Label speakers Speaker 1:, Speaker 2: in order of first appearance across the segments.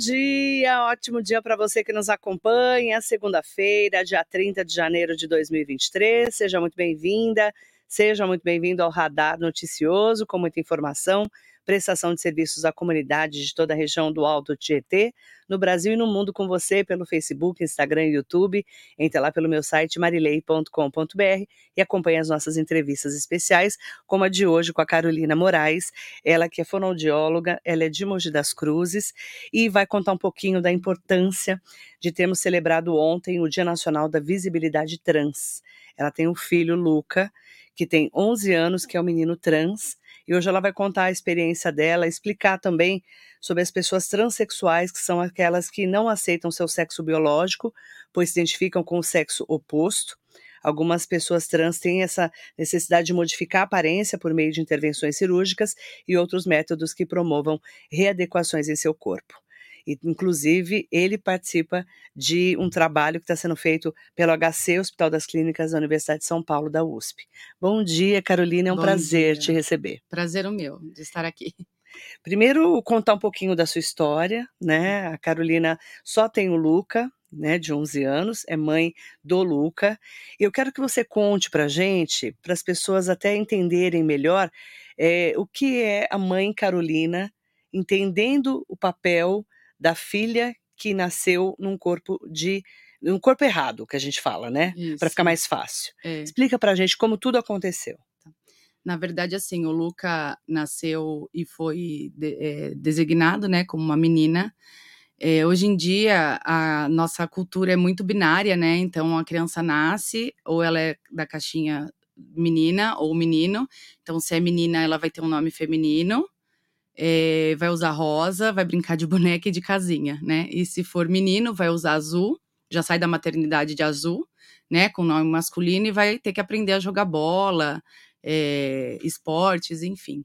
Speaker 1: dia, ótimo dia para você que nos acompanha. Segunda-feira, dia 30 de janeiro de 2023. Seja muito bem-vinda, seja muito bem-vindo ao Radar Noticioso, com muita informação prestação de serviços à comunidade de toda a região do Alto Tietê, no Brasil e no mundo com você pelo Facebook, Instagram e YouTube. Entre lá pelo meu site marilei.com.br e acompanhe as nossas entrevistas especiais, como a de hoje com a Carolina Moraes, ela que é fonoaudióloga, ela é de Mogi das Cruzes e vai contar um pouquinho da importância de termos celebrado ontem o Dia Nacional da Visibilidade Trans. Ela tem um filho, Luca, que tem 11 anos, que é um menino trans, e hoje ela vai contar a experiência dela, explicar também sobre as pessoas transexuais, que são aquelas que não aceitam seu sexo biológico, pois se identificam com o sexo oposto. Algumas pessoas trans têm essa necessidade de modificar a aparência por meio de intervenções cirúrgicas e outros métodos que promovam readequações em seu corpo. E, inclusive, ele participa de um trabalho que está sendo feito pelo HC, Hospital das Clínicas da Universidade de São Paulo, da USP. Bom dia, Carolina, é um Bom prazer dia. te receber.
Speaker 2: Prazer o meu de estar aqui.
Speaker 1: Primeiro, contar um pouquinho da sua história, né? A Carolina só tem o Luca, né, de 11 anos, é mãe do Luca. Eu quero que você conte para gente, para as pessoas até entenderem melhor, é, o que é a mãe Carolina, entendendo o papel da filha que nasceu num corpo de um corpo errado, que a gente fala, né? Para ficar mais fácil. É. Explica pra gente como tudo aconteceu. Tá.
Speaker 2: Na verdade, assim, o Luca nasceu e foi de, é, designado, né, como uma menina. É, hoje em dia, a nossa cultura é muito binária, né? Então, a criança nasce, ou ela é da caixinha menina ou menino. Então, se é menina, ela vai ter um nome feminino é, vai usar rosa, vai brincar de boneca e de casinha, né? E se for menino, vai usar azul, já sai da maternidade de azul, né? Com nome masculino e vai ter que aprender a jogar bola, é, esportes, enfim.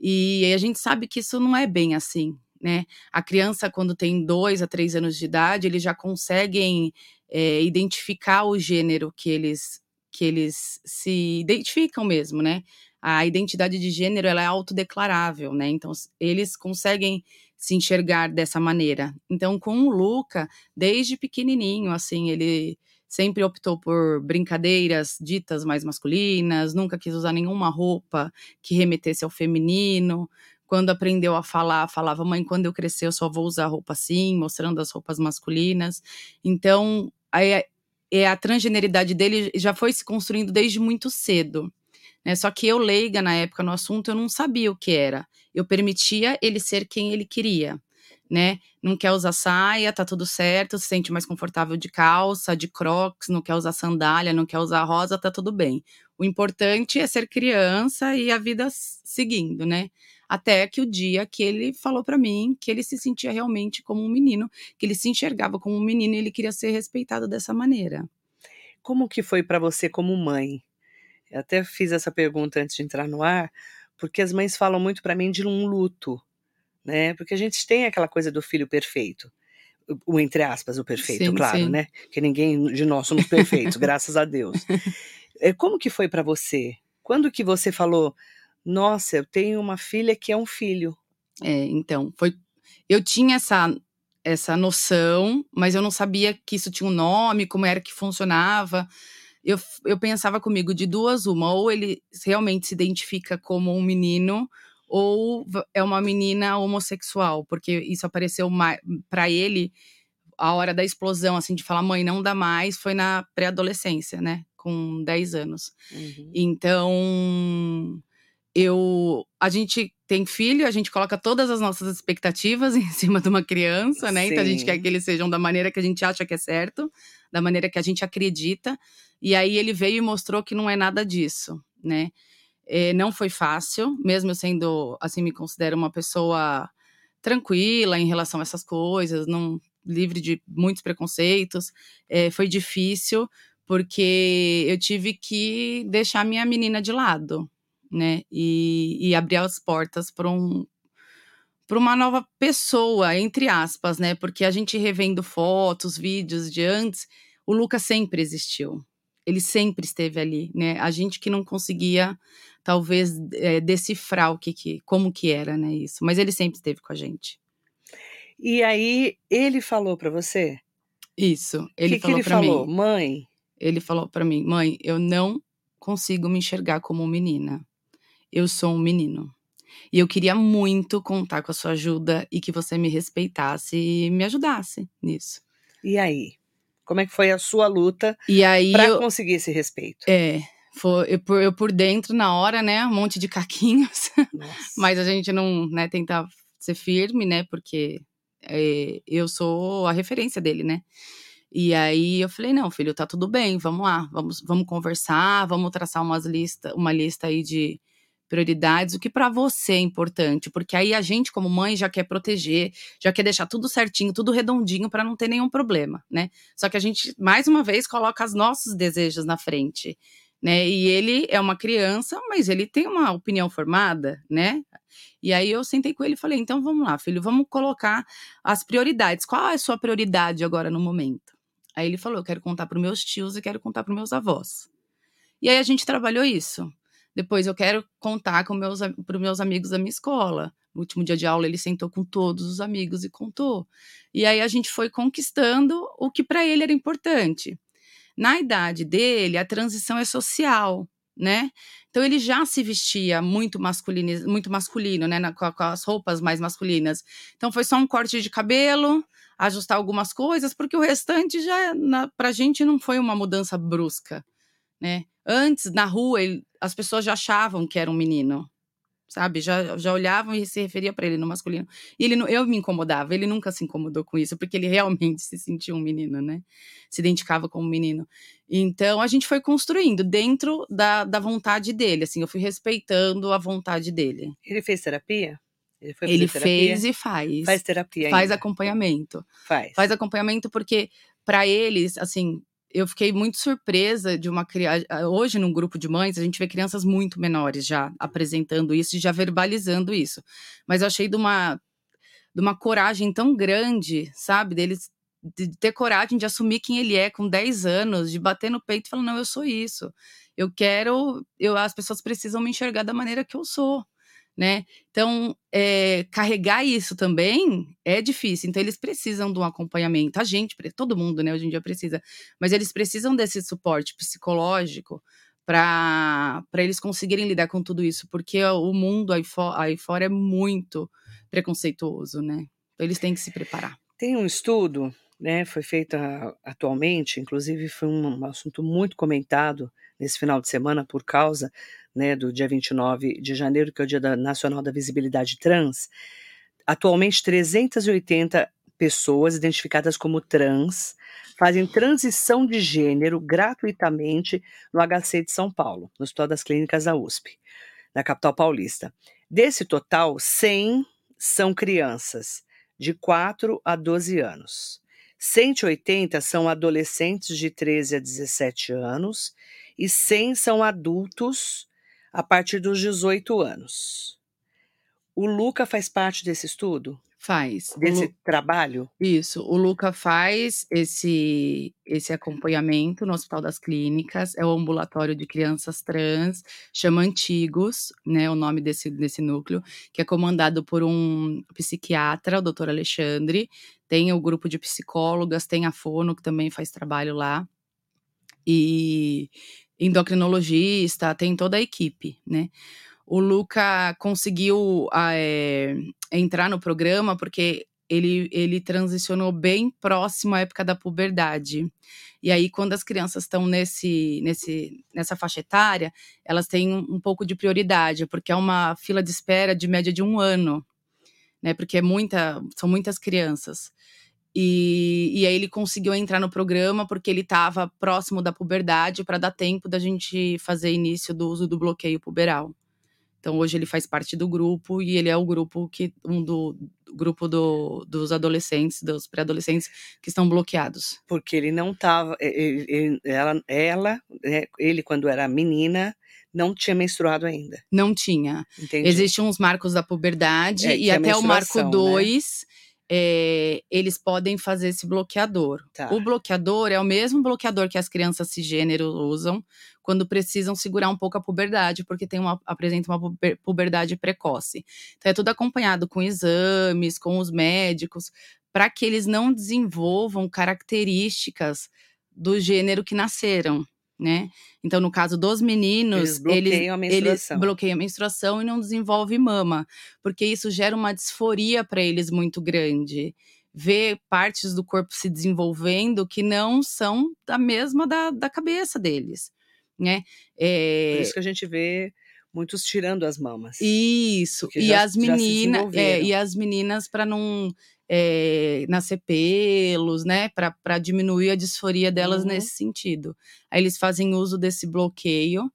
Speaker 2: E a gente sabe que isso não é bem assim, né? A criança, quando tem dois a três anos de idade, eles já conseguem é, identificar o gênero que eles que eles se identificam mesmo, né? A identidade de gênero ela é autodeclarável, né? Então eles conseguem se enxergar dessa maneira. Então com o Luca, desde pequenininho, assim, ele sempre optou por brincadeiras ditas mais masculinas, nunca quis usar nenhuma roupa que remetesse ao feminino. Quando aprendeu a falar, falava: "Mãe, quando eu crescer eu só vou usar roupa assim", mostrando as roupas masculinas. Então, a, é, a transgeneridade dele já foi se construindo desde muito cedo. Né? Só que eu, leiga na época no assunto, eu não sabia o que era. Eu permitia ele ser quem ele queria. Né? Não quer usar saia, tá tudo certo, se sente mais confortável de calça, de crocs, não quer usar sandália, não quer usar rosa, tá tudo bem. O importante é ser criança e a vida seguindo, né? Até que o dia que ele falou para mim que ele se sentia realmente como um menino, que ele se enxergava como um menino e ele queria ser respeitado dessa maneira.
Speaker 1: Como que foi para você como mãe? Eu até fiz essa pergunta antes de entrar no ar, porque as mães falam muito para mim de um luto, né? Porque a gente tem aquela coisa do filho perfeito. O, entre aspas, o perfeito, sim, claro, sim. né? Que ninguém de nós somos perfeitos, graças a Deus. É, como que foi para você? Quando que você falou, nossa, eu tenho uma filha que é um filho?
Speaker 2: É, então, foi. Eu tinha essa essa noção, mas eu não sabia que isso tinha um nome, como era que funcionava eu, eu pensava comigo de duas uma, ou ele realmente se identifica como um menino, ou é uma menina homossexual, porque isso apareceu para ele a hora da explosão, assim, de falar, mãe, não dá mais, foi na pré-adolescência, né? Com 10 anos. Uhum. Então, eu. A gente tem filho, a gente coloca todas as nossas expectativas em cima de uma criança, né? Sim. Então a gente quer que eles sejam da maneira que a gente acha que é certo, da maneira que a gente acredita. E aí ele veio e mostrou que não é nada disso, né? É, não foi fácil, mesmo eu sendo, assim, me considero uma pessoa tranquila em relação a essas coisas, não livre de muitos preconceitos. É, foi difícil porque eu tive que deixar minha menina de lado, né? E, e abrir as portas para um para uma nova pessoa, entre aspas, né? Porque a gente revendo fotos, vídeos de antes, o Lucas sempre existiu ele sempre esteve ali, né? A gente que não conseguia talvez é, decifrar o que, que como que era, né, isso, mas ele sempre esteve com a gente.
Speaker 1: E aí ele falou para você?
Speaker 2: Isso. Ele
Speaker 1: que
Speaker 2: falou
Speaker 1: que ele
Speaker 2: para
Speaker 1: falou?
Speaker 2: mim.
Speaker 1: Mãe,
Speaker 2: Ele falou para mim, mãe, eu não consigo me enxergar como menina. Eu sou um menino. E eu queria muito contar com a sua ajuda e que você me respeitasse e me ajudasse nisso.
Speaker 1: e aí? Como é que foi a sua luta para
Speaker 2: eu,
Speaker 1: conseguir esse respeito?
Speaker 2: é, foi, eu, por, eu por dentro na hora, né, um monte de caquinhos. Mas a gente não, né, tentar ser firme, né? Porque é, eu sou a referência dele, né? E aí eu falei, não, filho, tá tudo bem, vamos lá, vamos, vamos conversar, vamos traçar umas lista, uma lista aí de prioridades, o que pra você é importante, porque aí a gente como mãe já quer proteger, já quer deixar tudo certinho, tudo redondinho pra não ter nenhum problema, né? Só que a gente mais uma vez coloca os nossos desejos na frente, né? E ele é uma criança, mas ele tem uma opinião formada, né? E aí eu sentei com ele e falei: então vamos lá, filho, vamos colocar as prioridades. Qual é a sua prioridade agora no momento? Aí ele falou: eu quero contar para meus tios e quero contar para meus avós. E aí a gente trabalhou isso. Depois eu quero contar com meus, para meus amigos da minha escola. No último dia de aula ele sentou com todos os amigos e contou. E aí a gente foi conquistando o que para ele era importante. Na idade dele, a transição é social, né? Então ele já se vestia muito masculino, muito masculino, né? Na, com, com as roupas mais masculinas. Então foi só um corte de cabelo, ajustar algumas coisas, porque o restante já na, pra gente não foi uma mudança brusca, né? Antes, na rua, ele, as pessoas já achavam que era um menino, sabe? Já, já olhavam e se referia para ele no masculino. E ele, eu me incomodava, ele nunca se incomodou com isso, porque ele realmente se sentia um menino, né? Se identificava como um menino. Então, a gente foi construindo dentro da, da vontade dele, assim, eu fui respeitando a vontade dele.
Speaker 1: Ele fez terapia? Ele foi
Speaker 2: Ele fez e faz.
Speaker 1: Faz terapia
Speaker 2: Faz
Speaker 1: ainda?
Speaker 2: acompanhamento.
Speaker 1: Faz.
Speaker 2: Faz acompanhamento porque, para eles, assim, eu fiquei muito surpresa de uma criança. Hoje, num grupo de mães, a gente vê crianças muito menores já apresentando isso e já verbalizando isso. Mas eu achei de uma, de uma coragem tão grande, sabe? Deles de ter coragem de assumir quem ele é com 10 anos, de bater no peito e falar: não, eu sou isso. Eu quero. Eu, as pessoas precisam me enxergar da maneira que eu sou. Né? Então, é, carregar isso também é difícil. Então, eles precisam de um acompanhamento. A gente, todo mundo, né, hoje em dia precisa, mas eles precisam desse suporte psicológico para eles conseguirem lidar com tudo isso, porque o mundo aí, aí fora é muito preconceituoso, né? Então, eles têm que se preparar.
Speaker 1: Tem um estudo, né, foi feito atualmente, inclusive foi um assunto muito comentado nesse final de semana por causa né, do dia 29 de janeiro, que é o Dia da- Nacional da Visibilidade Trans. Atualmente, 380 pessoas identificadas como trans fazem transição de gênero gratuitamente no HC de São Paulo, no Hospital das Clínicas da USP, na capital paulista. Desse total, 100 são crianças de 4 a 12 anos. 180 são adolescentes de 13 a 17 anos e 100 são adultos a partir dos 18 anos. O Luca faz parte desse estudo,
Speaker 2: Faz.
Speaker 1: Desse
Speaker 2: Lu-
Speaker 1: trabalho?
Speaker 2: Isso, o Luca faz esse, esse acompanhamento no Hospital das Clínicas, é o ambulatório de crianças trans, chama Antigos, né, o nome desse, desse núcleo, que é comandado por um psiquiatra, o doutor Alexandre, tem o grupo de psicólogas, tem a Fono, que também faz trabalho lá, e endocrinologista, tem toda a equipe, né. O Luca conseguiu é, entrar no programa porque ele, ele transicionou bem próximo à época da puberdade. E aí, quando as crianças estão nesse, nesse, nessa faixa etária, elas têm um, um pouco de prioridade, porque é uma fila de espera de média de um ano, né? Porque é muita, são muitas crianças. E, e aí ele conseguiu entrar no programa porque ele estava próximo da puberdade para dar tempo da gente fazer início do uso do bloqueio puberal. Então hoje ele faz parte do grupo e ele é o grupo que um do, grupo do, dos adolescentes, dos pré-adolescentes que estão bloqueados.
Speaker 1: Porque ele não estava. Ela, ela né, ele, quando era menina, não tinha menstruado ainda.
Speaker 2: Não tinha.
Speaker 1: Entendi.
Speaker 2: Existem uns marcos da puberdade
Speaker 1: É,
Speaker 2: e até o marco
Speaker 1: menstruação, né?
Speaker 2: 2 é, eles podem fazer esse bloqueador.
Speaker 1: Tá.
Speaker 2: O bloqueador é o mesmo bloqueador que as crianças cisgênero usam quando precisam segurar um pouco a puberdade, porque tem uma, apresenta uma puberdade precoce. Então é tudo acompanhado com exames, com os médicos, para que eles não desenvolvam características do gênero que nasceram né? Então, no caso dos meninos,
Speaker 1: eles bloqueiam
Speaker 2: eles,
Speaker 1: a menstruação.
Speaker 2: Eles bloqueiam a menstruação e não desenvolve mama, porque isso gera uma disforia para eles muito grande. Ver partes do corpo se desenvolvendo que não são da mesma da, da cabeça deles, né?
Speaker 1: É... Por isso que a gente vê muitos tirando as mamas.
Speaker 2: Isso. E,
Speaker 1: já,
Speaker 2: as menina, é, e as meninas para não é, nascer pelos, né, para diminuir a disforia delas uhum. nesse sentido. Aí eles fazem uso desse bloqueio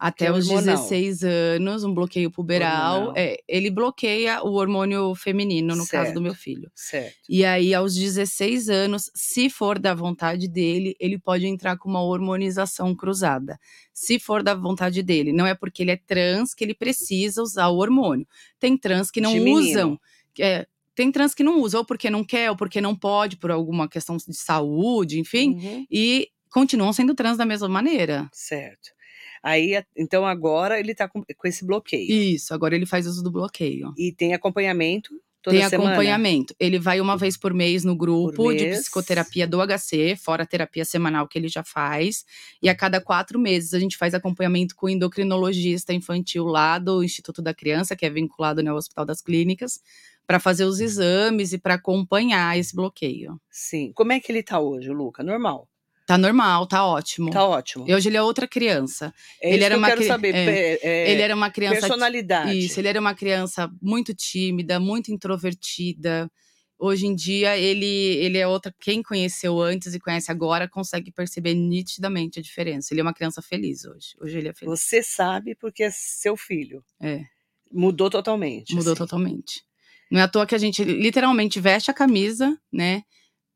Speaker 2: até os hormonal. 16 anos, um bloqueio puberal. É, ele bloqueia o hormônio feminino, no certo. caso do meu filho.
Speaker 1: Certo.
Speaker 2: E aí, aos 16 anos, se for da vontade dele, ele pode entrar com uma hormonização cruzada. Se for da vontade dele. Não é porque ele é trans que ele precisa usar o hormônio. Tem trans que não usam. É, tem trans que não usa, ou porque não quer, ou porque não pode, por alguma questão de saúde, enfim, uhum. e continuam sendo trans da mesma maneira.
Speaker 1: Certo. Aí, então agora ele tá com, com esse bloqueio.
Speaker 2: Isso, agora ele faz uso do bloqueio.
Speaker 1: E tem acompanhamento Toda
Speaker 2: tem
Speaker 1: semana?
Speaker 2: acompanhamento. Ele vai uma vez por mês no grupo mês. de psicoterapia do HC, fora a terapia semanal que ele já faz. E a cada quatro meses a gente faz acompanhamento com o endocrinologista infantil lá do Instituto da Criança, que é vinculado no Hospital das Clínicas, para fazer os exames e para acompanhar esse bloqueio.
Speaker 1: Sim. Como é que ele tá hoje, Luca? Normal?
Speaker 2: Tá normal, tá ótimo.
Speaker 1: Tá ótimo.
Speaker 2: E hoje ele é outra criança.
Speaker 1: É
Speaker 2: ele
Speaker 1: era
Speaker 2: uma
Speaker 1: eu quero saber.
Speaker 2: É, é, ele era uma criança.
Speaker 1: Personalidade.
Speaker 2: Isso, ele era uma criança muito tímida, muito introvertida. Hoje em dia, ele, ele é outra. Quem conheceu antes e conhece agora consegue perceber nitidamente a diferença. Ele é uma criança feliz hoje. Hoje ele é feliz.
Speaker 1: Você sabe porque é seu filho.
Speaker 2: É.
Speaker 1: Mudou totalmente.
Speaker 2: Mudou
Speaker 1: assim.
Speaker 2: totalmente. Não é à toa que a gente literalmente veste a camisa, né?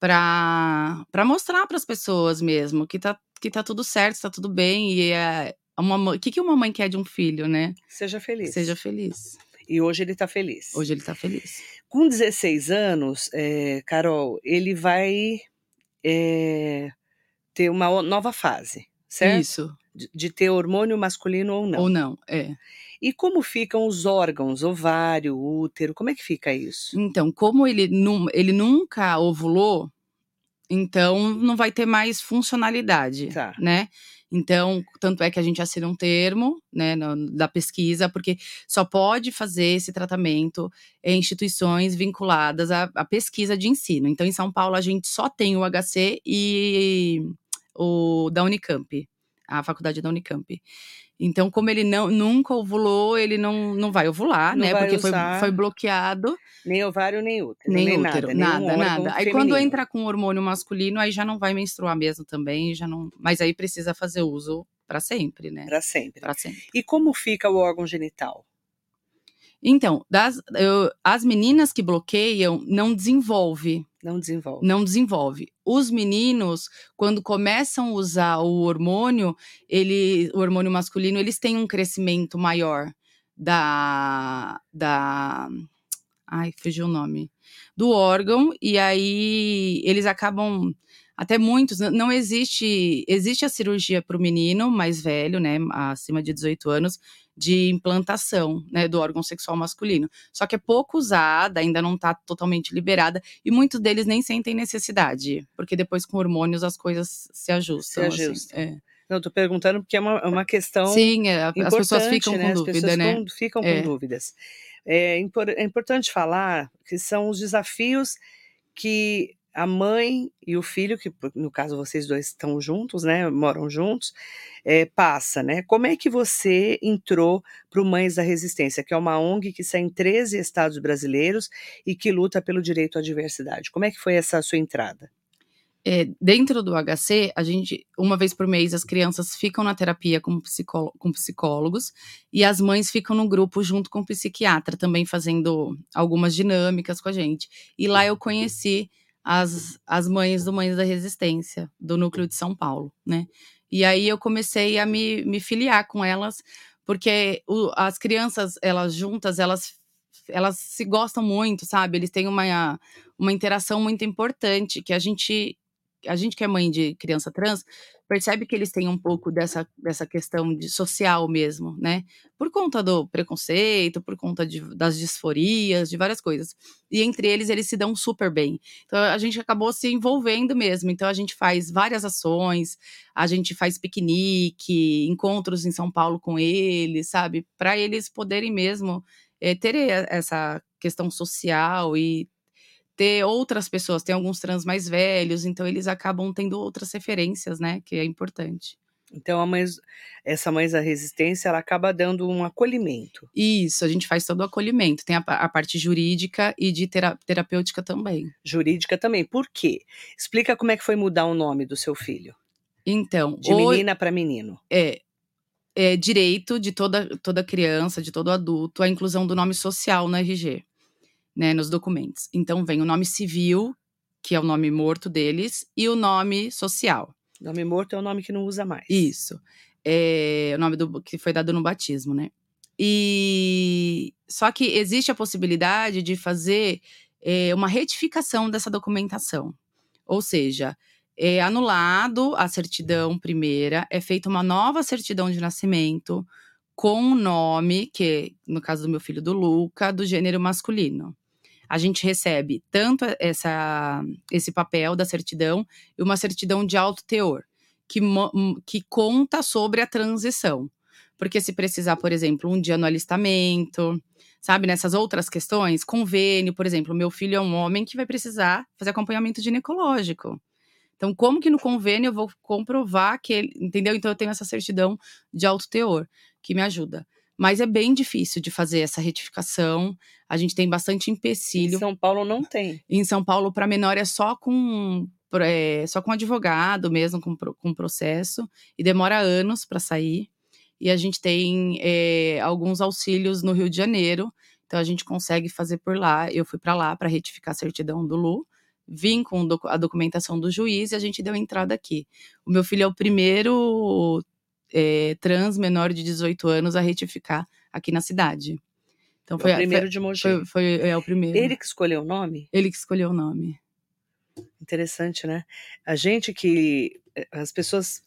Speaker 2: Pra mostrar para as pessoas mesmo que tá, que tá tudo certo, tá tudo bem. E é uma, o que, que uma mãe quer de um filho, né?
Speaker 1: Seja feliz.
Speaker 2: Seja feliz.
Speaker 1: E hoje ele tá feliz.
Speaker 2: Hoje ele tá feliz.
Speaker 1: Com 16 anos, é, Carol, ele vai é, ter uma nova fase, certo?
Speaker 2: Isso.
Speaker 1: De, de ter hormônio masculino ou não.
Speaker 2: Ou não, é.
Speaker 1: E como ficam os órgãos, ovário, útero, como é que fica isso?
Speaker 2: Então, como ele, nu ele nunca ovulou, então não vai ter mais funcionalidade,
Speaker 1: tá.
Speaker 2: né? Então, tanto é que a gente assina um termo, né, no, da pesquisa, porque só pode fazer esse tratamento em instituições vinculadas à, à, pesquisa de ensino. Então, em São Paulo, a gente só tem o HC e o da Unicamp, a faculdade da Unicamp. Então, como ele não, nunca ovulou, ele não, não vai ovular,
Speaker 1: não
Speaker 2: né?
Speaker 1: Vai
Speaker 2: porque foi, foi bloqueado.
Speaker 1: Nem ovário, nem útero.
Speaker 2: Nem,
Speaker 1: nem
Speaker 2: útero,
Speaker 1: nada.
Speaker 2: Nada, nada. Aí quando entra com hormônio masculino, aí já não vai menstruar mesmo também, já não. Mas aí precisa fazer uso para sempre, né?
Speaker 1: Para sempre.
Speaker 2: Para sempre.
Speaker 1: E como fica o órgão genital?
Speaker 2: Então, das, eu, as meninas que bloqueiam não desenvolve.
Speaker 1: Não desenvolve.
Speaker 2: Não desenvolve. Os meninos, quando começam a usar o hormônio, ele, o hormônio masculino, eles têm um crescimento maior da. da ai, fugiu o nome. Do órgão, e aí eles acabam até muitos, não existe, existe a cirurgia para o menino mais velho, né, acima de 18 anos, de implantação, né, do órgão sexual masculino. Só que é pouco usada, ainda não está totalmente liberada, e muitos deles nem sentem necessidade, porque depois com hormônios as coisas se ajustam.
Speaker 1: Se ajustam.
Speaker 2: Assim, é.
Speaker 1: Não, estou perguntando porque é uma, é uma questão.
Speaker 2: Sim, é, as pessoas ficam
Speaker 1: né?
Speaker 2: com dúvida,
Speaker 1: as pessoas
Speaker 2: né?
Speaker 1: Com, ficam
Speaker 2: é.
Speaker 1: com dúvidas. É, é importante falar que são os desafios que a mãe e o filho, que no caso vocês dois estão juntos, né, moram juntos, é, passa, né? Como é que você entrou para o Mães da Resistência, que é uma ONG que está em 13 estados brasileiros e que luta pelo direito à diversidade? Como é que foi essa sua entrada?
Speaker 2: É, dentro do HC, a gente, uma vez por mês, as crianças ficam na terapia com, com psicólogos e as mães ficam no grupo junto com o psiquiatra, também fazendo algumas dinâmicas com a gente. E lá eu conheci as, as mães do Mães da Resistência, do núcleo de São Paulo, né? E aí eu comecei a me, me filiar com elas, porque o, as crianças, elas juntas, elas elas se gostam muito, sabe? Eles têm uma, uma interação muito importante que a gente a gente que é mãe de criança trans percebe que eles têm um pouco dessa, dessa questão de social mesmo, né? Por conta do preconceito, por conta de, das disforias, de várias coisas. E entre eles, eles se dão super bem. Então a gente acabou se envolvendo mesmo. Então a gente faz várias ações, a gente faz piquenique, encontros em São Paulo com eles, sabe? Para eles poderem mesmo é, ter essa questão social e ter outras pessoas, tem alguns trans mais velhos, então eles acabam tendo outras referências, né, que é importante.
Speaker 1: Então a mãe, essa mãe da resistência, ela acaba dando um acolhimento.
Speaker 2: Isso, a gente faz todo o acolhimento. Tem a, a parte jurídica e de tera, terapêutica também.
Speaker 1: Jurídica também. Por quê? Explica como é que foi mudar o nome do seu filho.
Speaker 2: Então,
Speaker 1: de o, menina para menino.
Speaker 2: É, é direito de toda toda criança, de todo adulto, a inclusão do nome social no RG né, nos documentos. Então vem o nome civil, que é o nome morto deles, e o nome social.
Speaker 1: Nome morto é o nome que não usa mais.
Speaker 2: Isso. É o nome do que foi dado no batismo, né? E só que existe a possibilidade de fazer é, uma retificação dessa documentação. Ou seja, é anulado a certidão primeira, é feita uma nova certidão de nascimento com o nome, que no caso do meu filho do Luca, do gênero masculino a gente recebe tanto essa, esse papel da certidão e uma certidão de alto teor, que, que conta sobre a transição. Porque se precisar, por exemplo, um dia no alistamento, sabe, nessas outras questões, convênio, por exemplo, meu filho é um homem que vai precisar fazer acompanhamento ginecológico. Então, como que no convênio eu vou comprovar que ele, entendeu? Então, eu tenho essa certidão de alto teor que me ajuda. Mas é bem difícil de fazer essa retificação. A gente tem bastante empecilho.
Speaker 1: Em São Paulo não tem.
Speaker 2: Em São Paulo, para menor, é só com é, só com advogado mesmo, com, com processo, e demora anos para sair. E a gente tem é, alguns auxílios no Rio de Janeiro, então a gente consegue fazer por lá. Eu fui para lá para retificar a certidão do Lu, vim com a documentação do juiz e a gente deu entrada aqui. O meu filho é o primeiro é, trans menor de 18 anos a retificar aqui na cidade.
Speaker 1: Então foi o primeiro foi, de Mogi.
Speaker 2: Foi, foi é, o primeiro.
Speaker 1: Ele que escolheu o nome?
Speaker 2: Ele que escolheu o nome.
Speaker 1: Interessante, né? A gente que eh, as pessoas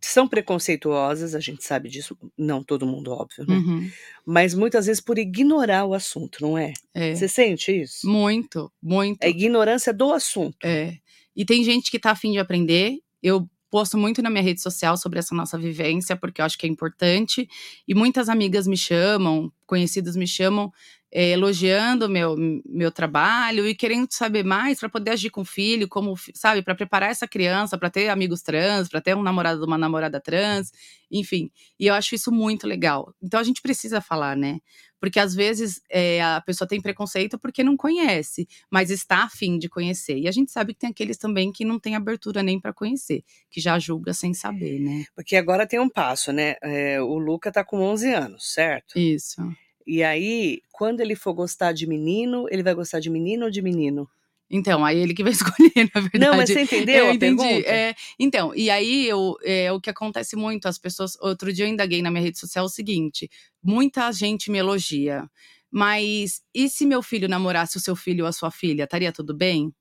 Speaker 1: são preconceituosas, a gente sabe disso, não todo mundo, óbvio, né? Uhum. Mas muitas vezes por ignorar o assunto, não é? é? Você sente isso?
Speaker 2: Muito, muito.
Speaker 1: A ignorância do assunto.
Speaker 2: É. E tem gente que tá afim de aprender. Eu posto muito na minha rede social sobre essa nossa vivência, porque eu acho que é importante. E muitas amigas me chamam, conhecidos me chamam, é, elogiando meu meu trabalho e querendo saber mais para poder agir com o filho, como, sabe, para preparar essa criança para ter amigos trans, para ter um namorado uma namorada trans, enfim. E eu acho isso muito legal. Então a gente precisa falar, né? Porque às vezes é, a pessoa tem preconceito porque não conhece, mas está afim de conhecer. E a gente sabe que tem aqueles também que não tem abertura nem para conhecer, que já julga sem saber, né?
Speaker 1: Porque agora tem um passo, né? É, o Luca tá com 11 anos, certo?
Speaker 2: Isso.
Speaker 1: E aí, quando ele for gostar de menino, ele vai gostar de menino ou de menino?
Speaker 2: Então, aí ele que vai escolher, na verdade.
Speaker 1: Não, mas você entendeu
Speaker 2: eu
Speaker 1: a
Speaker 2: entendi.
Speaker 1: pergunta?
Speaker 2: É, então, e aí eu, é, o que acontece muito, as pessoas. Outro dia eu indaguei na minha rede social o seguinte: muita gente me elogia. Mas e se meu filho namorasse o seu filho ou a sua filha, estaria tudo bem?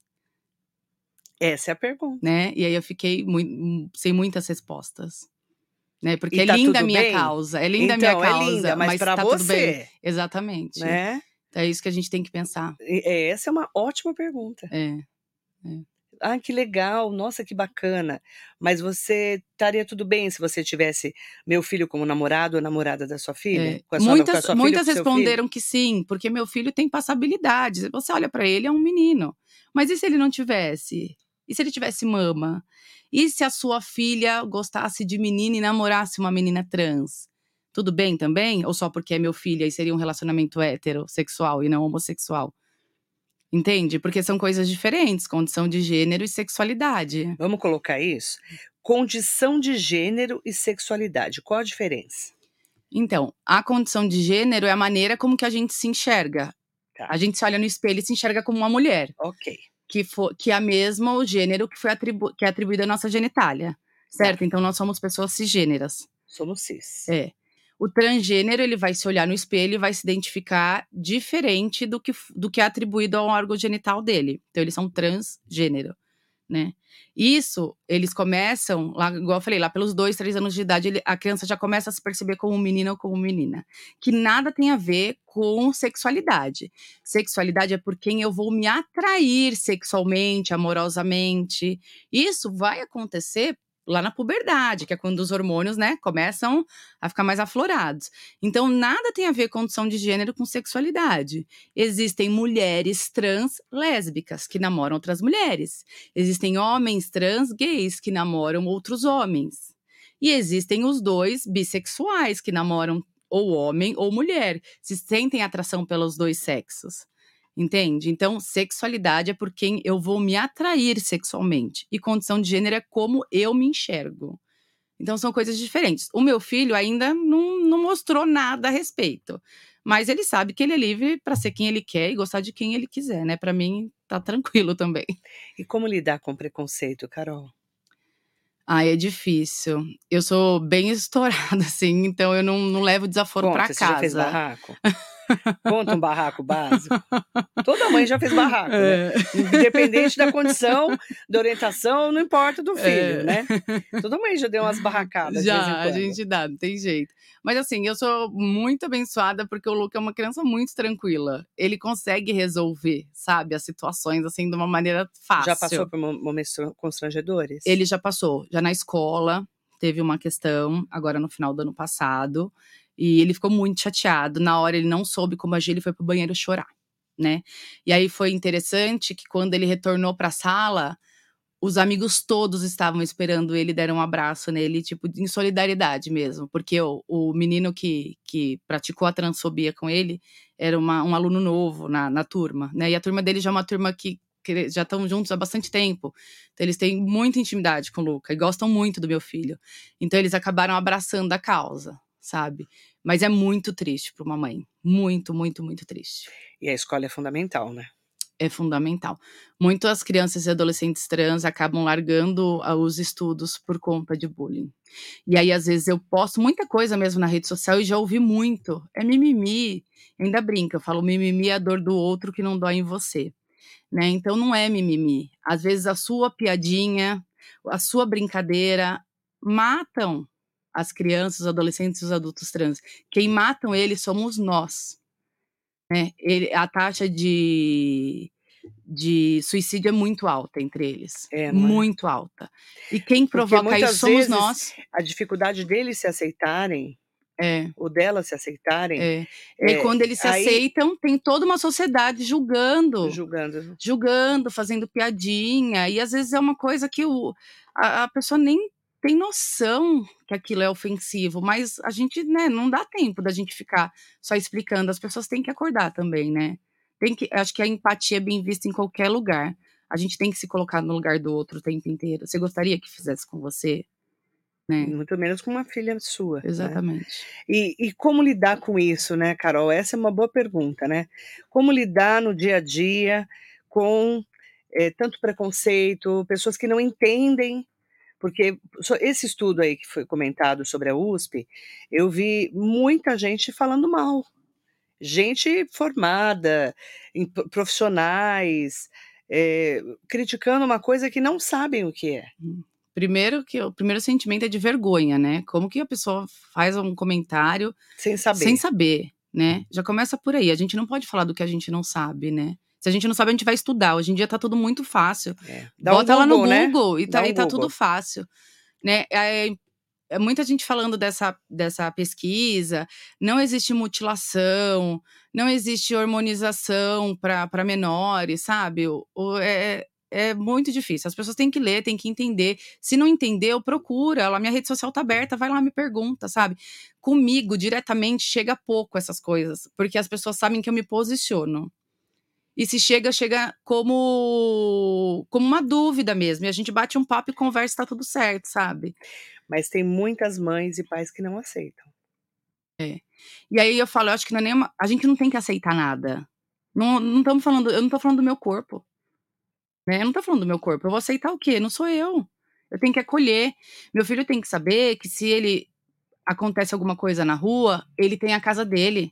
Speaker 1: Essa é a pergunta.
Speaker 2: Né? E aí eu fiquei muito, sem muitas respostas. Né? Porque e é tá linda a minha bem? causa. É linda
Speaker 1: então,
Speaker 2: a minha causa.
Speaker 1: É linda, mas, mas
Speaker 2: para
Speaker 1: tá
Speaker 2: você. Exatamente.
Speaker 1: Né?
Speaker 2: É isso que a gente tem que pensar.
Speaker 1: É, essa é uma ótima pergunta.
Speaker 2: É. é.
Speaker 1: Ah, que legal, nossa, que bacana. Mas você estaria tudo bem se você tivesse meu filho como namorado ou namorada da sua filha?
Speaker 2: É. Sua, muitas sua muitas responderam que sim, porque meu filho tem passabilidade. Você olha para ele, é um menino. Mas e se ele não tivesse? E se ele tivesse mama? E se a sua filha gostasse de menina e namorasse uma menina trans? tudo bem também? Ou só porque é meu filho e seria um relacionamento heterossexual e não homossexual? Entende? Porque são coisas diferentes, condição de gênero e sexualidade.
Speaker 1: Vamos colocar isso? Condição de gênero e sexualidade. Qual a diferença?
Speaker 2: Então, a condição de gênero é a maneira como que a gente se enxerga. Tá. A gente se olha no espelho e se enxerga como uma mulher.
Speaker 1: Ok.
Speaker 2: Que, for, que é a mesma o gênero que, foi atribu que é atribuído à nossa genitália. Certo? Tá. Então, nós somos pessoas cisgêneras.
Speaker 1: Somos cis.
Speaker 2: É. O transgênero, ele vai se olhar no espelho e vai se identificar diferente do que, do que é atribuído ao órgão genital dele. Então, eles são transgênero, né? Isso, eles começam, lá, igual eu falei, lá pelos dois, três anos de idade, ele, a criança já começa a se perceber como menino ou como menina. Que nada tem a ver com sexualidade. Sexualidade é por quem eu vou me atrair sexualmente, amorosamente. Isso vai acontecer lá na puberdade, que é quando os hormônios, né, começam a ficar mais aflorados. Então, nada tem a ver condição de gênero com sexualidade. Existem mulheres trans lésbicas que namoram outras mulheres. Existem homens trans gays que namoram outros homens. E existem os dois bissexuais que namoram ou homem ou mulher, se sentem atração pelos dois sexos. Entende? Então, sexualidade é por quem eu vou me atrair sexualmente. E condição de gênero é como eu me enxergo. Então, são coisas diferentes. O meu filho ainda não, não mostrou nada a respeito. Mas ele sabe que ele é livre para ser quem ele quer e gostar de quem ele quiser, né? Para mim, tá tranquilo também.
Speaker 1: E como lidar com preconceito, Carol?
Speaker 2: Ai, é difícil. Eu sou bem estourada, assim, então eu não, não levo desaforo para casa. Você já
Speaker 1: fez barraco? Conta um barraco básico. Toda mãe já fez barraco, né? é. né? Independente da condição, da orientação, não importa do filho, é. né? Toda mãe já deu umas barracadas.
Speaker 2: Já, a gente dá, não tem jeito. Mas assim, eu sou muito abençoada porque o Luca é uma criança muito tranquila. Ele consegue resolver, sabe, as situações assim de uma maneira fácil.
Speaker 1: Já passou por momentos constrangedores?
Speaker 2: Ele já passou, já na escola teve uma questão agora no final do ano passado e ele ficou muito chateado. Na hora ele não soube como agir, ele foi pro banheiro chorar, né? E aí foi interessante que quando ele retornou para a sala, os amigos todos estavam esperando ele, deram um abraço nele, tipo, em solidariedade mesmo. Porque o, o menino que, que praticou a transfobia com ele era uma, um aluno novo na, na turma, né? E a turma dele já é uma turma que, que já estão juntos há bastante tempo. Então, eles têm muita intimidade com o Luca e gostam muito do meu filho. Então, eles acabaram abraçando a causa, sabe? Mas é muito triste para uma mãe. Muito, muito, muito triste.
Speaker 1: E a escola é fundamental, né?
Speaker 2: É fundamental. Muitas crianças e adolescentes trans acabam largando os estudos por conta de bullying. E aí, às vezes, eu posto muita coisa mesmo na rede social e já ouvi muito. É mimimi. Ainda brinca, eu falo mimimi é a dor do outro que não dói em você. Né? Então não é mimimi. Às vezes a sua piadinha, a sua brincadeira matam as crianças, os adolescentes e os adultos trans. Quem matam eles somos nós. Né? Ele, a taxa de, de suicídio é muito alta entre eles. É, muito alta. E quem provoca isso somos nós.
Speaker 1: A dificuldade deles se aceitarem é. O dela se aceitarem.
Speaker 2: É. E é, quando eles se aí, aceitam, tem toda uma sociedade julgando.
Speaker 1: Julgando.
Speaker 2: Julgando, fazendo piadinha. E às vezes é uma coisa que o, a, a pessoa nem tem noção que aquilo é ofensivo, mas a gente, né, não dá tempo da gente ficar só explicando. As pessoas têm que acordar também, né? Tem que, acho que a empatia é bem vista em qualquer lugar. A gente tem que se colocar no lugar do outro o tempo inteiro. Você gostaria que fizesse com você? Né?
Speaker 1: Muito menos com uma filha sua.
Speaker 2: Né? Exatamente. Né?
Speaker 1: E, e como lidar com isso, né, Carol? Essa é uma boa pergunta, né? Como lidar no dia a dia com é, tanto preconceito, pessoas que não entendem porque esse estudo aí que foi comentado sobre a USP, eu vi muita gente falando mal. Gente formada, profissionais, é, criticando uma coisa que não sabem o que é. Hum.
Speaker 2: Primeiro que o primeiro sentimento é de vergonha, né? Como que a pessoa faz um comentário
Speaker 1: sem saber,
Speaker 2: sem saber, né? Já começa por aí. A gente não pode falar do que a gente não sabe, né? Se a gente não sabe, a gente vai estudar. Hoje em dia tá tudo muito fácil. É. Bota um lá no né? Google né? e, tá, um e tá tudo fácil. Né? É, é, muita gente falando dessa, dessa pesquisa. Não existe mutilação, não existe hormonização para menores, sabe? O, o, é, é muito difícil. As pessoas têm que ler, têm que entender. Se não entender, procura. A minha rede social tá aberta, vai lá me pergunta, sabe? Comigo, diretamente, chega pouco essas coisas, porque as pessoas sabem que eu me posiciono. E se chega, chega como, como uma dúvida mesmo. E a gente bate um papo e conversa, tá tudo certo, sabe?
Speaker 1: Mas tem muitas mães e pais que não aceitam.
Speaker 2: É. E aí eu falo, eu acho que não é nem uma, a gente não tem que aceitar nada. Não, não estamos falando, eu não tô falando do meu corpo. Né? Eu não tô falando do meu corpo. Eu vou aceitar o quê? Não sou eu. Eu tenho que acolher. Meu filho tem que saber que se ele acontece alguma coisa na rua, ele tem a casa dele.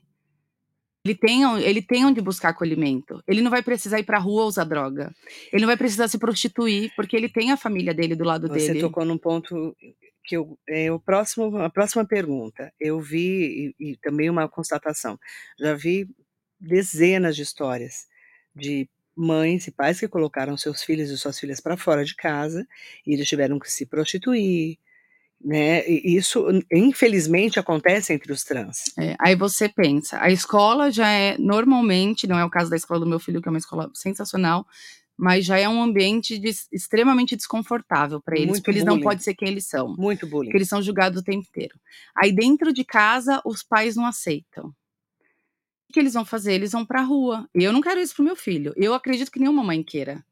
Speaker 2: Ele tem, ele tem onde buscar acolhimento. Ele não vai precisar ir pra rua usar droga. Ele não vai precisar se prostituir, porque ele tem a família dele do lado
Speaker 1: Você
Speaker 2: dele.
Speaker 1: Você tocou num ponto que eu, é, o próximo, a próxima pergunta. Eu vi, e, e também uma constatação, já vi dezenas de histórias de mães e pais que colocaram seus filhos e suas filhas para fora de casa e eles tiveram que se prostituir, né? E isso, infelizmente, acontece entre os trans.
Speaker 2: É, aí você pensa, a escola já é normalmente, não é o caso da escola do meu filho, que é uma escola sensacional, mas já é um ambiente de, extremamente desconfortável para eles,
Speaker 1: Muito
Speaker 2: porque eles
Speaker 1: bullying.
Speaker 2: não podem ser quem eles são,
Speaker 1: Muito bullying.
Speaker 2: porque eles são julgados o tempo inteiro. Aí dentro de casa, os pais não aceitam. O que eles vão fazer? Eles vão pra rua. E eu não quero isso pro meu filho. Eu acredito que nenhuma mãe queira.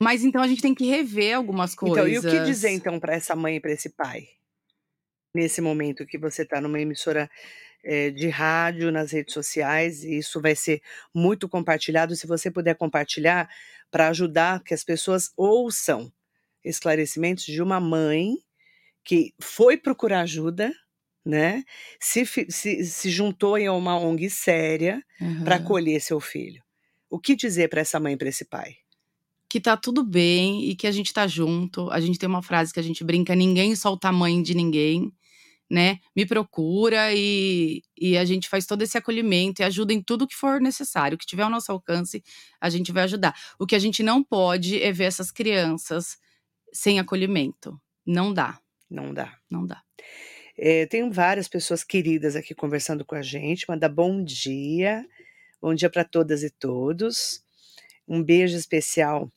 Speaker 2: Mas então a gente tem que rever algumas coisas.
Speaker 1: Então, e o que dizer então para essa mãe e para esse pai? Nesse momento que você está numa emissora é, de rádio, nas redes sociais, e isso vai ser muito compartilhado. Se você puder compartilhar, para ajudar que as pessoas ouçam esclarecimentos de uma mãe que foi procurar ajuda, né? Se, se, se juntou em uma ONG séria
Speaker 2: Uhum.
Speaker 1: para acolher seu filho. O que dizer para essa mãe e para esse pai?
Speaker 2: Que tá tudo bem e que a gente tá junto. A gente tem uma frase que a gente brinca: ninguém solta a mãe de ninguém, né? Me procura e, e a gente faz todo esse acolhimento e ajuda em tudo que for necessário. O que tiver ao nosso alcance, a gente vai ajudar. O que a gente não pode é ver essas crianças sem acolhimento. Não dá,
Speaker 1: Não dá.
Speaker 2: não dá.
Speaker 1: É, tem várias pessoas queridas aqui conversando com a gente. Manda bom dia. Bom dia para todas e todos. Um beijo especial,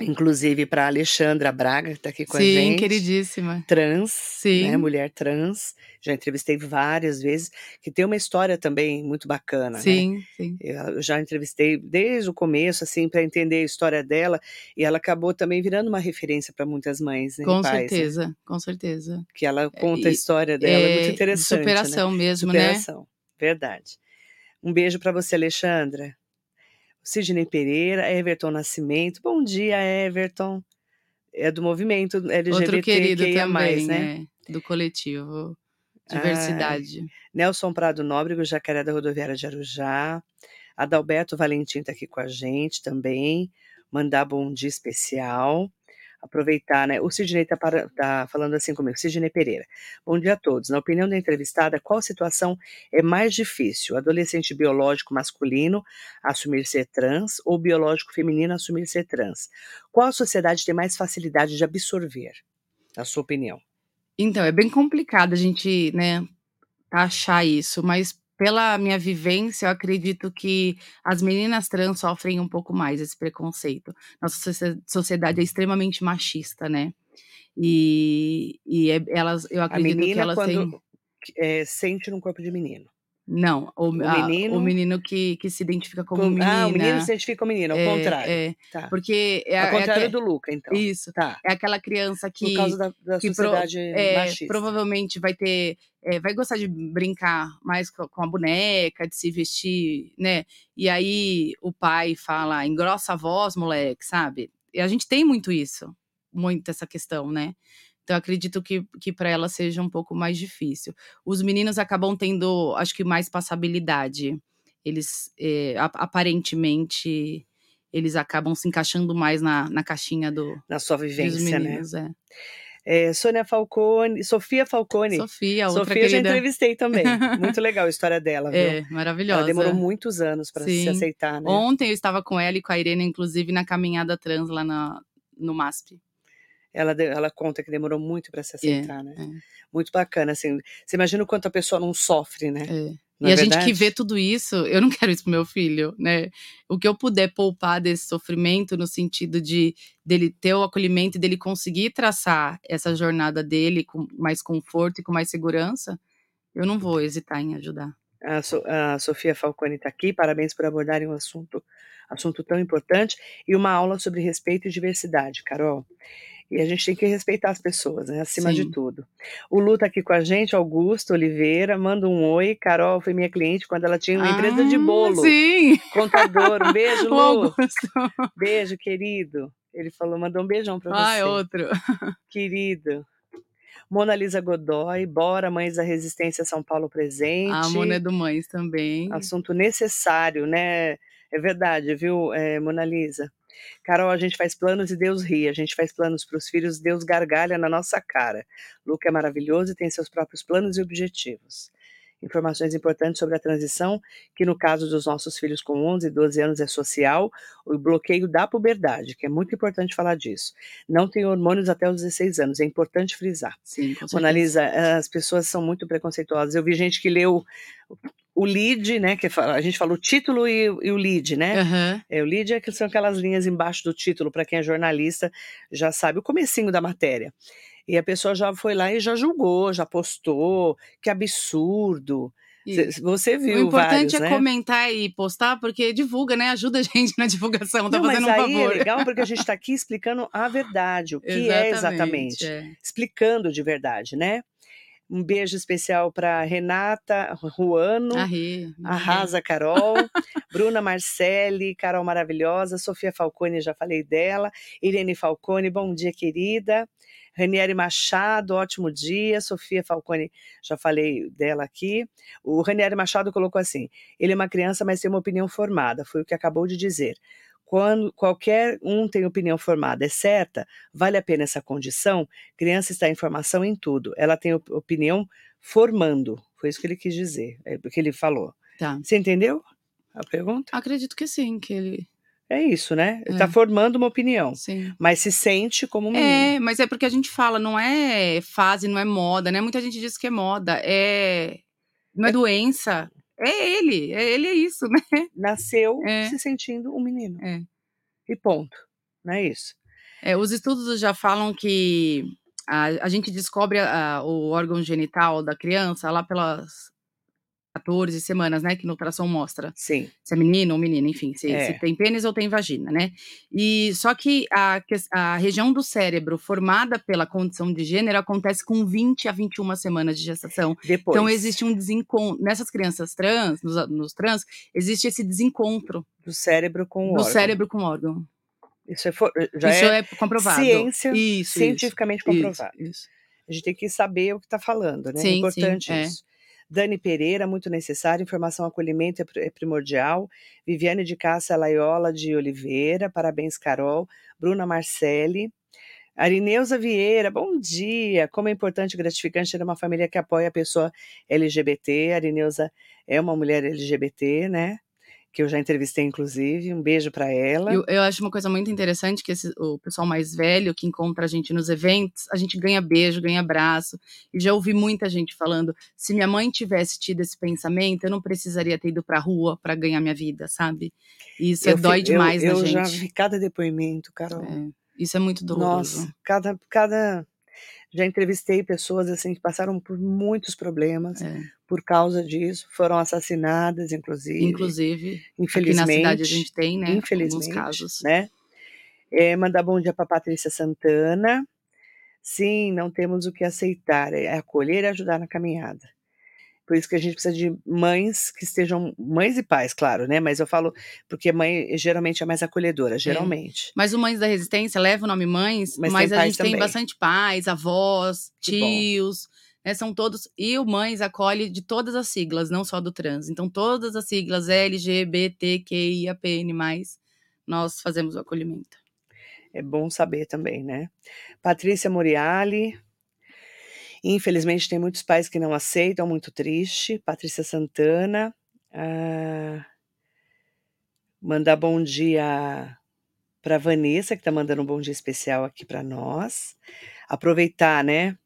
Speaker 1: inclusive para Alexandra Braga, que está aqui com a
Speaker 2: Sim,
Speaker 1: gente.
Speaker 2: queridíssima.
Speaker 1: Trans,
Speaker 2: Sim.
Speaker 1: né? Mulher trans. Já entrevistei várias vezes, que tem uma história também muito bacana, né?
Speaker 2: Sim, sim.
Speaker 1: Eu já entrevistei desde o começo, assim, para entender a história dela, e ela acabou também virando uma referência para muitas mães, né?
Speaker 2: Com
Speaker 1: pais, né?
Speaker 2: certeza, com certeza.
Speaker 1: Que ela conta a
Speaker 2: e-
Speaker 1: história dela, é, muito
Speaker 2: de
Speaker 1: interessante. né?
Speaker 2: superação mesmo, né?
Speaker 1: Superação, verdade. Um beijo para você, Alexandra. Sidney Pereira, Everton Nascimento. Bom dia, Everton. É do movimento
Speaker 2: Outro querido
Speaker 1: LGBTQIA+,
Speaker 2: também,
Speaker 1: né?
Speaker 2: é, do coletivo.
Speaker 1: Ah,
Speaker 2: Diversidade.
Speaker 1: Nelson Prado Nóbrego, Jacaré da Rodoviária de Arujá. Adalberto Valentim está aqui com a gente também. Mandar bom dia especial. Aproveitar, né? O Sidney está tá falando assim comigo. Sidney Pereira. Bom dia a todos. Na opinião da entrevistada, qual situação é mais difícil? Adolescente biológico masculino assumir ser trans ou biológico feminino assumir ser trans? Qual a sociedade tem mais facilidade de absorver? Na sua opinião?
Speaker 2: Então, é bem complicado a gente, né, achar isso, mas pela minha vivência, eu acredito que as meninas trans sofrem um pouco mais esse preconceito. Nossa socie- sociedade é extremamente machista, né? E, e é- elas, eu acredito que elas têm.
Speaker 1: quando é, sente num corpo de menino.
Speaker 2: Não, o,
Speaker 1: O
Speaker 2: a-
Speaker 1: menino-
Speaker 2: o menino que, que se identifica como
Speaker 1: Com-
Speaker 2: menina.
Speaker 1: Ah, o menino se identifica com o menino, ao
Speaker 2: é,
Speaker 1: contrário.
Speaker 2: é,
Speaker 1: Tá.
Speaker 2: porque é,
Speaker 1: ao
Speaker 2: é
Speaker 1: contrário
Speaker 2: aque-
Speaker 1: do Luca, então.
Speaker 2: Isso.
Speaker 1: Tá.
Speaker 2: É aquela criança que.
Speaker 1: Por causa da, da
Speaker 2: que pro-
Speaker 1: sociedade
Speaker 2: é,
Speaker 1: machista.
Speaker 2: provavelmente vai ter é, vai gostar de brincar mais co- com a boneca, de se vestir, né? E aí o pai fala, engrossa a voz, moleque, sabe? E a gente tem muito isso, muito essa questão, né? Então eu acredito que, que para ela seja um pouco mais difícil. Os meninos acabam tendo, acho que mais passabilidade. Eles é, ap- aparentemente eles acabam se encaixando mais na, na caixinha do,
Speaker 1: Na sua vivência, né?
Speaker 2: meninos, é.
Speaker 1: É, Sônia Falcone, Sofia Falcone.
Speaker 2: Sofia, outra
Speaker 1: Sofia eu já
Speaker 2: querida.
Speaker 1: entrevistei também. Muito legal a história dela, viu?
Speaker 2: É, maravilhosa.
Speaker 1: Ela demorou muitos anos para se aceitar, né?
Speaker 2: Ontem eu estava com ela e com a Irene, inclusive, na caminhada trans lá na, no MASP.
Speaker 1: Ela, ela conta que demorou muito para se aceitar, né?
Speaker 2: é.
Speaker 1: Muito bacana, assim. Você imagina o quanto a pessoa não sofre, né?
Speaker 2: É.
Speaker 1: Não
Speaker 2: e
Speaker 1: é
Speaker 2: a gente que
Speaker 1: verdade?
Speaker 2: vê tudo isso, eu não quero isso pro meu filho, né? O que eu puder poupar desse sofrimento, no sentido de dele ter o acolhimento e dele conseguir traçar essa jornada dele com mais conforto e com mais segurança, eu não vou hesitar em ajudar.
Speaker 1: A, So- a Sofia Falcone está aqui, parabéns por abordarem um assunto, assunto tão importante e uma aula sobre respeito e diversidade, Carol. E a gente tem que respeitar as pessoas, né? Acima de
Speaker 2: Sim.
Speaker 1: tudo. O Lu tá aqui com a gente, Augusto Oliveira, manda um oi. Carol foi minha cliente quando ela tinha uma empresa de
Speaker 2: Ah,
Speaker 1: bolo.
Speaker 2: Sim!
Speaker 1: Contador, um beijo, Lu.
Speaker 2: Augusto.
Speaker 1: Beijo, querido. Ele falou, mandou um beijão para
Speaker 2: Ah,
Speaker 1: você.
Speaker 2: é outro.
Speaker 1: Querido. Mona Lisa Godoy, bora, Mães da Resistência São Paulo presente.
Speaker 2: A Mona é do Mães também.
Speaker 1: Assunto necessário, né? É verdade, viu, é, Mona Lisa? Carol, a gente faz planos e Deus ri. A gente faz planos para os filhos, Deus gargalha na nossa cara. Luca é maravilhoso e tem seus próprios planos e objetivos informações importantes sobre a transição, que no caso dos nossos filhos com 11 e 12 anos é social, o bloqueio da puberdade, que é muito importante falar disso. Não tem hormônios até os 16 anos, é importante frisar.
Speaker 2: Sim, com
Speaker 1: Mona Lisa, as pessoas são muito preconceituosas. Eu vi gente que leu o lead, né? Que a gente fala o título e, e o lead, né?
Speaker 2: Uhum.
Speaker 1: É, o lead é que são aquelas linhas embaixo do título, para quem é jornalista já sabe o comecinho da matéria. E a pessoa já foi lá e já julgou, já postou, que absurdo. Você viu
Speaker 2: o importante
Speaker 1: vários,
Speaker 2: é
Speaker 1: né?
Speaker 2: comentar e postar, porque divulga, né? Ajuda a gente na divulgação, tá
Speaker 1: Não, mas
Speaker 2: fazendo um
Speaker 1: aí
Speaker 2: favor.
Speaker 1: é legal porque a gente está aqui explicando a verdade, o que é exatamente.
Speaker 2: é.
Speaker 1: Explicando de verdade, né? Um beijo especial para Renata Ruano,
Speaker 2: Arre,
Speaker 1: Arrasa Carol, Bruna Marcelli, Carol Maravilhosa, Sofia Falcone, já falei dela, Irene Falcone, bom dia, querida. Ranieri Machado, ótimo dia. Sofia Falcone, já falei dela aqui. O Ranieri Machado colocou assim: ele é uma criança, mas tem uma opinião formada, foi o que acabou de dizer. Quando qualquer um tem opinião formada, é certa, vale a pena essa condição? Criança está em formação em tudo, ela tem op- opinião formando, foi isso que ele quis dizer, é o que ele falou.
Speaker 2: Tá.
Speaker 1: Você entendeu a pergunta?
Speaker 2: Acredito que sim, que ele.
Speaker 1: É isso, né? Ele
Speaker 2: É.
Speaker 1: está formando uma opinião,
Speaker 2: Sim.
Speaker 1: mas se sente como um.
Speaker 2: É, mas é porque a gente fala, não é fase, não é moda, né? Muita gente diz que é moda, é. Não é,
Speaker 1: É-
Speaker 2: doença. É ele, é ele é isso, né?
Speaker 1: Nasceu
Speaker 2: É.
Speaker 1: se sentindo um menino.
Speaker 2: É.
Speaker 1: E ponto. Não é isso?
Speaker 2: É, os estudos já falam que a, a gente descobre a- o órgão genital da criança lá pelas 14 semanas, né? Que no ultrassom mostra
Speaker 1: Sim.
Speaker 2: se é menino ou menina, enfim, se,
Speaker 1: É.
Speaker 2: se tem pênis ou tem vagina, né? E só que a, a região do cérebro formada pela condição de gênero acontece com 20 a 21 semanas de gestação.
Speaker 1: Depois.
Speaker 2: Então existe um desencontro nessas crianças trans, nos, nos trans, existe esse desencontro
Speaker 1: do cérebro com o
Speaker 2: do
Speaker 1: órgão.
Speaker 2: cérebro com o órgão.
Speaker 1: Isso é, for- já
Speaker 2: isso
Speaker 1: é,
Speaker 2: é, comprovado.
Speaker 1: ciência
Speaker 2: isso,
Speaker 1: cientificamente
Speaker 2: isso,
Speaker 1: comprovado.
Speaker 2: Isso, isso.
Speaker 1: A gente tem que saber o que está falando, né?
Speaker 2: Sim,
Speaker 1: é
Speaker 2: sim,
Speaker 1: importante
Speaker 2: é.
Speaker 1: isso. Dani Pereira, muito necessário. Informação acolhimento é, é primordial. Viviane de Cássia Laiola de Oliveira, parabéns, Carol. Bruna Marcelli. Arineuza Vieira, bom dia. Como é importante e gratificante ter uma família que apoia a pessoa LGBT. Arineuza é uma mulher LGBT, né? Que eu já entrevistei, inclusive. Um beijo para ela.
Speaker 2: Eu, eu acho uma coisa muito interessante que esse- o pessoal mais velho que encontra a gente nos eventos, a gente ganha beijo, ganha abraço. E já ouvi muita gente falando: se minha mãe tivesse tido esse pensamento, eu não precisaria ter ido pra rua pra ganhar minha vida, sabe? E isso é,
Speaker 1: Eu fi-
Speaker 2: dói
Speaker 1: eu-
Speaker 2: demais
Speaker 1: eu,
Speaker 2: na
Speaker 1: já
Speaker 2: gente.
Speaker 1: vi cada depoimento, Carol.
Speaker 2: É, isso é muito doloroso.
Speaker 1: Nossa, cada, cada. Já entrevistei pessoas assim que passaram por muitos problemas
Speaker 2: É.
Speaker 1: por causa disso, foram assassinadas, inclusive.
Speaker 2: Inclusive, aqui
Speaker 1: infelizmente.
Speaker 2: na cidade a gente tem, né?
Speaker 1: infelizmente,
Speaker 2: casos.
Speaker 1: né? É, mandar bom dia para Patrícia Santana. Sim, não temos o que aceitar, é acolher e ajudar na caminhada. Por isso que a gente precisa de mães que estejam, mães e pais, claro, né? Mas eu falo porque mãe geralmente é mais acolhedora, geralmente.
Speaker 2: Mas o Mães da Resistência leva o nome Mães,
Speaker 1: Mas
Speaker 2: mas,
Speaker 1: tem
Speaker 2: a gente tem
Speaker 1: também.
Speaker 2: bastante pais, avós,
Speaker 1: Que bom.
Speaker 2: tios, né, são todos. E o Mães acolhe de todas as siglas, não só do trans. Então, todas as siglas LGBTQIAPN+, nós fazemos o acolhimento.
Speaker 1: É bom saber também, né? Patrícia Moriali. Infelizmente, tem muitos pais que não aceitam, muito triste. Patrícia Santana. Ah, mandar bom dia para Vanessa, que está mandando um bom dia especial aqui para nós. Aproveitar, né?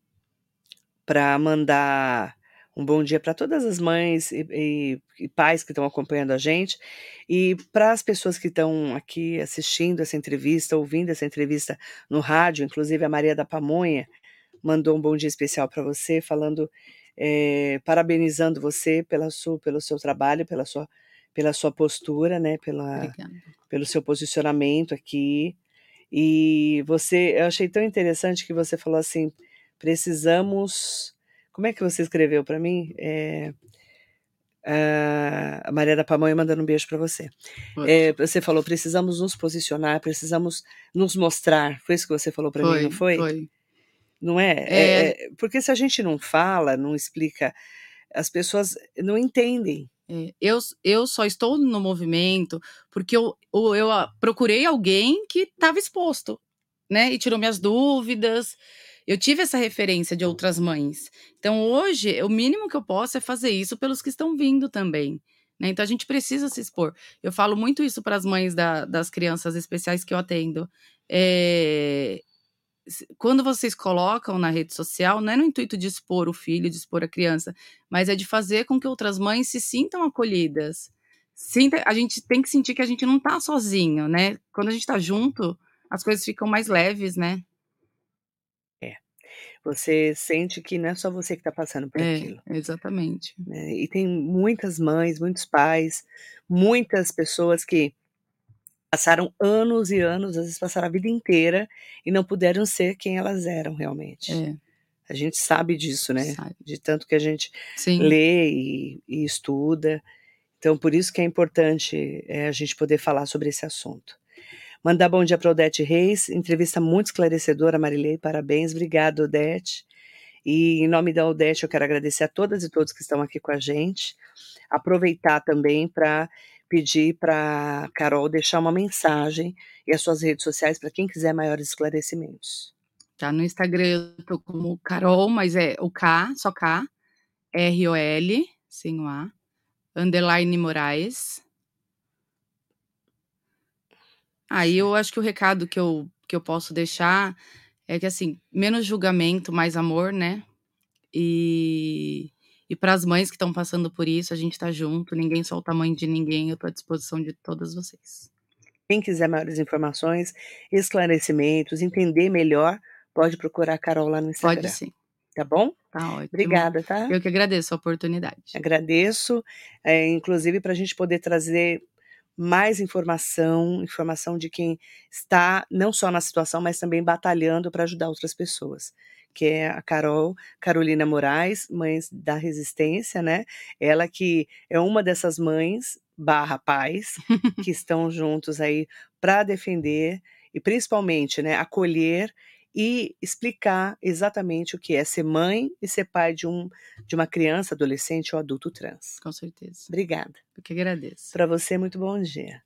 Speaker 1: Para mandar um bom dia para todas as mães e, e- e pais que estão acompanhando a gente. E para as pessoas que estão aqui assistindo essa entrevista, ouvindo essa entrevista no rádio, inclusive a Maria da Pamonha mandou um bom dia especial para você, falando, eh, parabenizando você pela sua, pelo seu trabalho, pela sua, pela sua postura, né, pela,
Speaker 2: Obrigada.
Speaker 1: pelo seu posicionamento aqui. E você, eu achei tão interessante que você falou assim, precisamos. Como é que você escreveu para mim? É, a Maria da Pamonha mandando um beijo para você. É, você falou, precisamos nos posicionar, precisamos nos mostrar. Foi isso que você falou para mim, não foi?
Speaker 2: Foi.
Speaker 1: Não é? é? é porque se a gente não fala, não explica, as pessoas não entendem.
Speaker 2: É, eu, eu só estou no movimento porque eu, eu, eu procurei alguém que estava exposto, né? E tirou minhas dúvidas. Eu tive essa referência de outras mães. Então, hoje, o mínimo que eu posso é fazer isso pelos que estão vindo também. Né? Então, a gente precisa se expor. Eu falo muito isso para as mães da, das crianças especiais que eu atendo. É, quando vocês colocam na rede social, não é no intuito de expor o filho, de expor a criança, mas é de fazer com que outras mães se sintam acolhidas. Sinta, a gente tem que sentir que a gente não está sozinho, né? Quando a gente está junto, as coisas ficam mais leves, né?
Speaker 1: É. Você sente que não é só você que está passando por
Speaker 2: é,
Speaker 1: aquilo.
Speaker 2: Exatamente.
Speaker 1: Né? E tem muitas mães, muitos pais, muitas pessoas que passaram anos e anos, às vezes passaram a vida inteira e não puderam ser quem elas eram realmente.
Speaker 2: É.
Speaker 1: A gente sabe disso, né?
Speaker 2: Sabe.
Speaker 1: De tanto que a gente
Speaker 2: Sim.
Speaker 1: lê e, e, estuda. Então, por isso que é importante é, a gente poder falar sobre esse assunto. Mandar bom dia para Odete Reis, entrevista muito esclarecedora, Marilei, parabéns, obrigada, Odete. E em nome da Odete, eu quero agradecer a todas e todos que estão aqui com a gente. Aproveitar também para pedir para Carol deixar uma mensagem e as suas redes sociais para quem quiser maiores esclarecimentos.
Speaker 2: Tá no Instagram eu tô como Carol, mas é o K, só K, R-O-L, sem o A, underline Moraes. Aí eu acho que o recado que eu, que eu posso deixar é que, assim, menos julgamento, mais amor, né? E e para as mães que estão passando por isso, a gente está junto, ninguém solta a mãe de ninguém, eu estou à disposição de todas vocês.
Speaker 1: Quem quiser maiores informações, esclarecimentos, entender melhor, pode procurar a Carol lá no Instagram.
Speaker 2: Pode sim.
Speaker 1: Tá bom?
Speaker 2: Tá ótimo.
Speaker 1: Obrigada, tá?
Speaker 2: Eu que agradeço a oportunidade.
Speaker 1: Agradeço, é, inclusive para a gente poder trazer mais informação, informação de quem está não só na situação, mas também batalhando para ajudar outras pessoas que é a Carol Carolina Moraes, Mães da Resistência, né? Ela que é uma dessas mães barra pais que estão juntos aí para defender e principalmente, né, acolher e explicar exatamente o que é ser mãe e ser pai de, um, de uma criança, adolescente ou adulto trans.
Speaker 2: Com certeza.
Speaker 1: Obrigada.
Speaker 2: Eu que agradeço.
Speaker 1: Para você, muito bom dia.